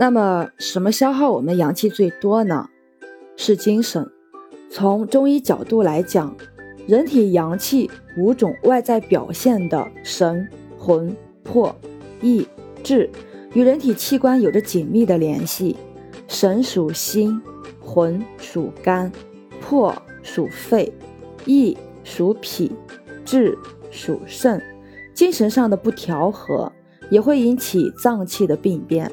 那么，什么消耗我们阳气最多呢？是精神。从中医角度来讲，人体阳气五种外在表现的神、魂、魄、意、志，与人体器官有着紧密的联系。神属心，魂属肝，魄属肺，意属脾，志属肾。精神上的不调和，也会引起脏器的病变。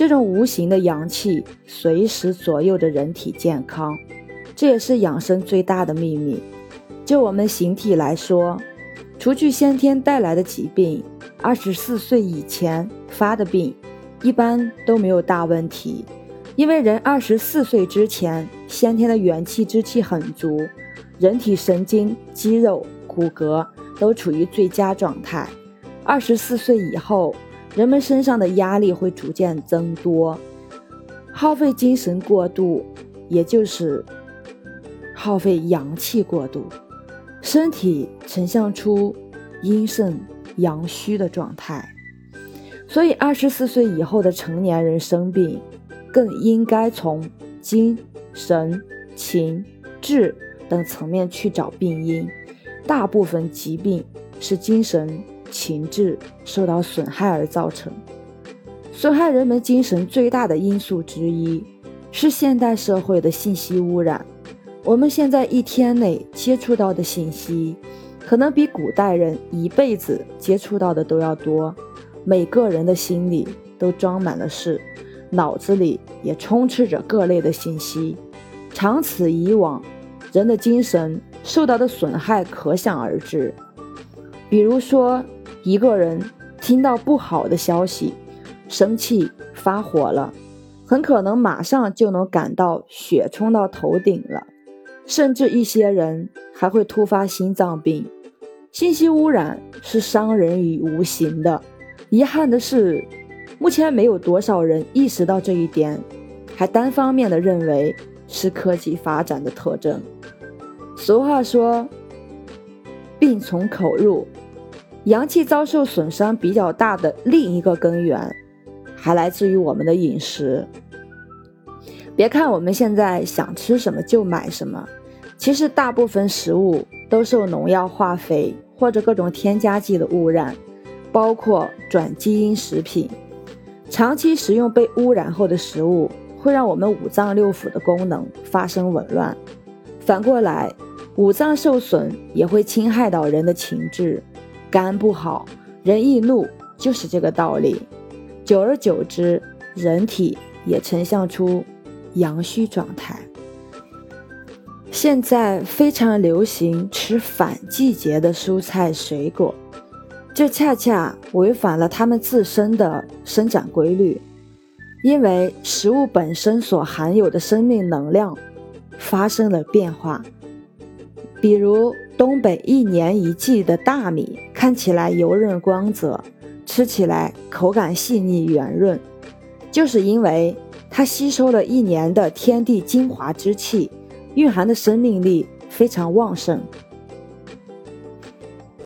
这种无形的阳气随时左右着人体健康，这也是养生最大的秘密。就我们形体来说，除去先天带来的疾病，二十四岁以前发的病，一般都没有大问题。因为人二十四岁之前，先天的元气之气很足，人体神经、肌肉、骨骼都处于最佳状态。二十四岁以后，人们身上的压力会逐渐增多，耗费精神过度，也就是耗费阳气过度，身体呈现出阴盛阳虚的状态。所以，二十四岁以后的成年人生病，更应该从精神、情、志等层面去找病因。大部分疾病是精神。情志受到损害而造成，损害人们精神最大的因素之一是现代社会的信息污染。我们现在一天内接触到的信息，可能比古代人一辈子接触到的都要多。每个人的心里都装满了事，脑子里也充斥着各类的信息。长此以往，人的精神受到的损害可想而知。比如说。一个人听到不好的消息，生气发火了，很可能马上就能感到血冲到头顶了，甚至一些人还会突发心脏病。信息污染是伤人于无形的，遗憾的是，目前没有多少人意识到这一点，还单方面的认为是科技发展的特征。俗话说，病从口入。阳气遭受损伤比较大的另一个根源，还来自于我们的饮食。别看我们现在想吃什么就买什么，其实大部分食物都受农药、化肥或者各种添加剂的污染，包括转基因食品。长期食用被污染后的食物，会让我们五脏六腑的功能发生紊乱。反过来，五脏受损也会侵害到人的情志。肝不好，人易怒，就是这个道理。久而久之，人体也呈现出阳虚状态。现在非常流行吃反季节的蔬菜水果，这恰恰违反了它们自身的生长规律，因为食物本身所含有的生命能量发生了变化，比如。东北一年一季的大米看起来油润光泽，吃起来口感细腻圆润，就是因为它吸收了一年的天地精华之气，蕴含的生命力非常旺盛。